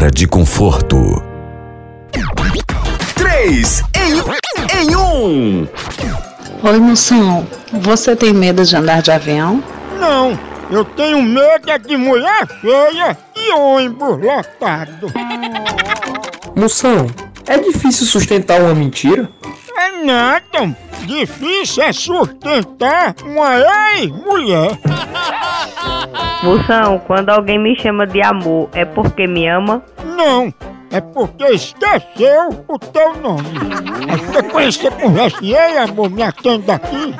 Palavra de conforto. Três em, em um. Oi, moção. Você tem medo de andar de avião? Não, eu tenho medo de mulher feia e ônibus lotado. Moção, é difícil sustentar uma mentira? É nada. Difícil é sustentar uma ex-mulher. Moção, quando alguém me chama de amor, é porque me ama? Não, é porque esqueceu o teu nome. Acho que conhecer conversa e ei, amor, me atende aqui.